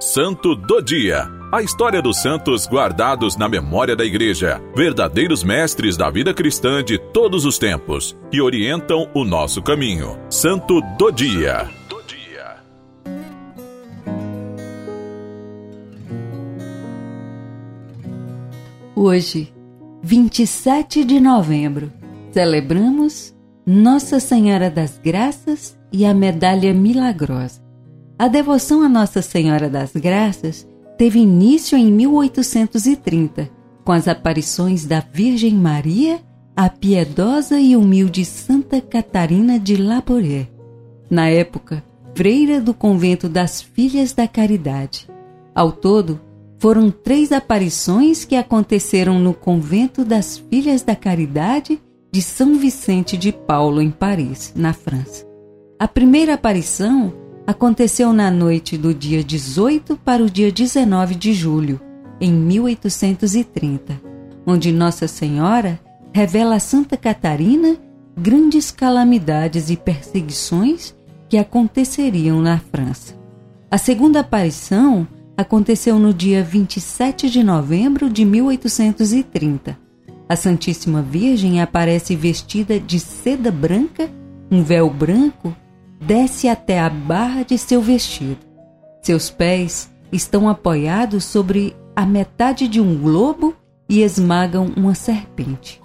Santo do Dia. A história dos santos guardados na memória da Igreja, verdadeiros mestres da vida cristã de todos os tempos, que orientam o nosso caminho. Santo do Dia. Hoje, 27 de novembro, celebramos Nossa Senhora das Graças e a Medalha Milagrosa. A devoção a Nossa Senhora das Graças teve início em 1830, com as aparições da Virgem Maria, a piedosa e humilde Santa Catarina de Labouré. Na época, freira do convento das Filhas da Caridade. Ao todo, foram três aparições que aconteceram no convento das Filhas da Caridade de São Vicente de Paulo, em Paris, na França. A primeira aparição aconteceu na noite do dia 18 para o dia 19 de julho, em 1830, onde Nossa Senhora revela a Santa Catarina grandes calamidades e perseguições que aconteceriam na França. A segunda aparição aconteceu no dia 27 de novembro de 1830. A Santíssima Virgem aparece vestida de seda branca, um véu branco, desce até a barra de seu vestido. Seus pés estão apoiados sobre a metade de um globo e esmagam uma serpente.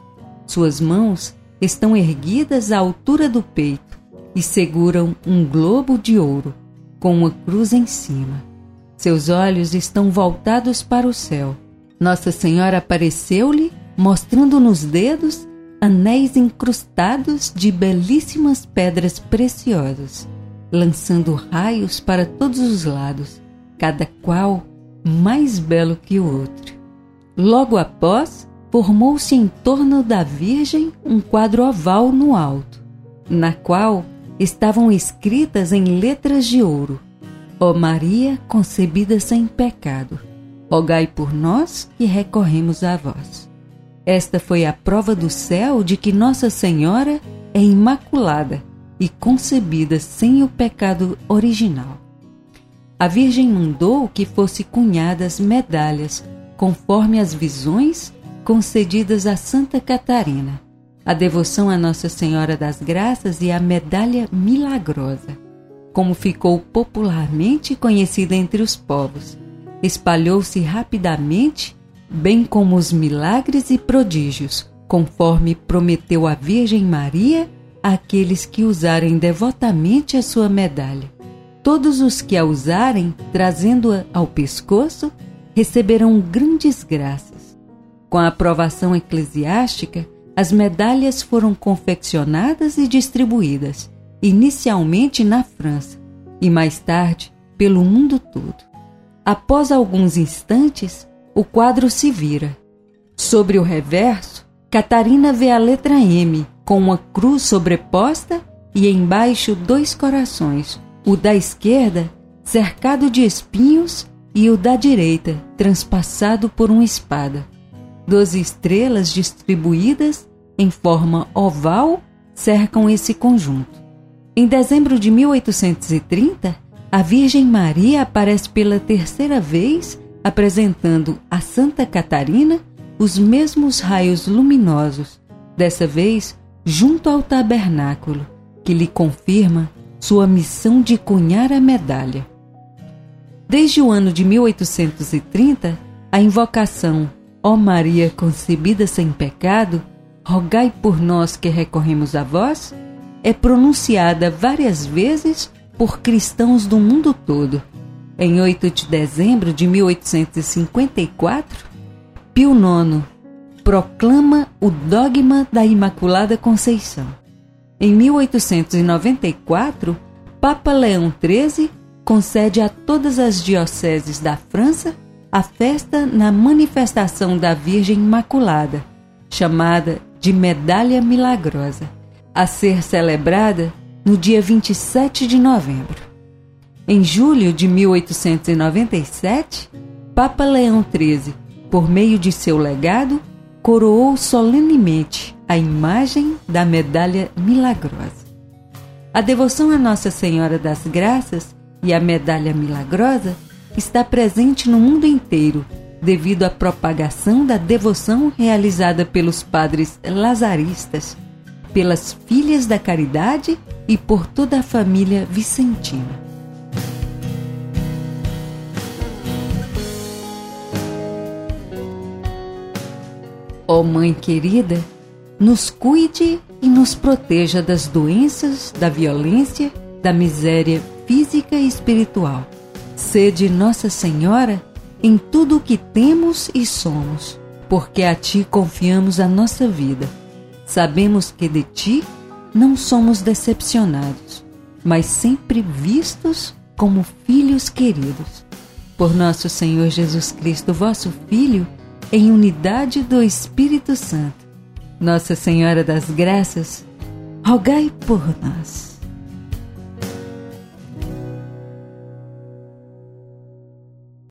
Suas mãos estão erguidas à altura do peito e seguram um globo de ouro com uma cruz em cima. Seus olhos estão voltados para o céu. Nossa Senhora apareceu-lhe, mostrando nos dedos anéis incrustados de belíssimas pedras preciosas, lançando raios para todos os lados, cada qual mais belo que o outro. Logo após, formou-se em torno da Virgem um quadro oval no alto, na qual estavam escritas em letras de ouro Ó Maria concebida sem pecado, rogai por nós que recorremos a vós. Esta foi a prova do céu de que Nossa Senhora é imaculada e concebida sem o pecado original. A Virgem mandou que fossem cunhadas medalhas, conforme as visões concedidas a Santa Catarina, a devoção a Nossa Senhora das Graças e a medalha milagrosa como ficou popularmente conhecida entre os povos. Espalhou-se rapidamente, bem como os milagres e prodígios, conforme prometeu a Virgem Maria àqueles que usarem devotamente a sua medalha. Todos os que a usarem, trazendo-a ao pescoço, receberão grandes graças. Com a aprovação eclesiástica, as medalhas foram confeccionadas e distribuídas inicialmente na França e mais tarde pelo mundo todo. Após alguns instantes, o quadro se vira. Sobre o reverso, Catarina vê a letra M com uma cruz sobreposta e embaixo dois corações, o da esquerda cercado de espinhos e o da direita transpassado por uma espada. Doze estrelas distribuídas em forma oval cercam esse conjunto. Em dezembro de 1830, a Virgem Maria aparece pela terceira vez apresentando a Santa Catarina os mesmos raios luminosos, dessa vez junto ao tabernáculo, que lhe confirma sua missão de cunhar a medalha. Desde o ano de 1830, a invocação Ó Maria concebida sem pecado, rogai por nós que recorremos a vós, é pronunciada várias vezes por cristãos do mundo todo. Em 8 de dezembro de 1854, Pio IX proclama o dogma da Imaculada Conceição. Em 1894, Papa Leão XIII concede a todas as dioceses da França a festa na manifestação da Virgem Imaculada, chamada de Medalha Milagrosa a ser celebrada no dia 27 de novembro. Em julho de 1897, Papa Leão XIII, por meio de seu legado, coroou solenemente a imagem da medalha milagrosa. A devoção a Nossa Senhora das Graças e a medalha milagrosa está presente no mundo inteiro devido à propagação da devoção realizada pelos padres lazaristas, pelas filhas da caridade e por toda a família vicentina. Ó Mãe querida, nos cuide e nos proteja das doenças, da violência, da miséria física e espiritual. Sede Nossa Senhora em tudo o que temos e somos, porque a Ti confiamos a nossa vida. Sabemos que de Ti não somos decepcionados, mas sempre vistos como filhos queridos. Por nosso Senhor Jesus Cristo, vosso Filho, em unidade do Espírito Santo. Nossa Senhora das Graças, rogai por nós.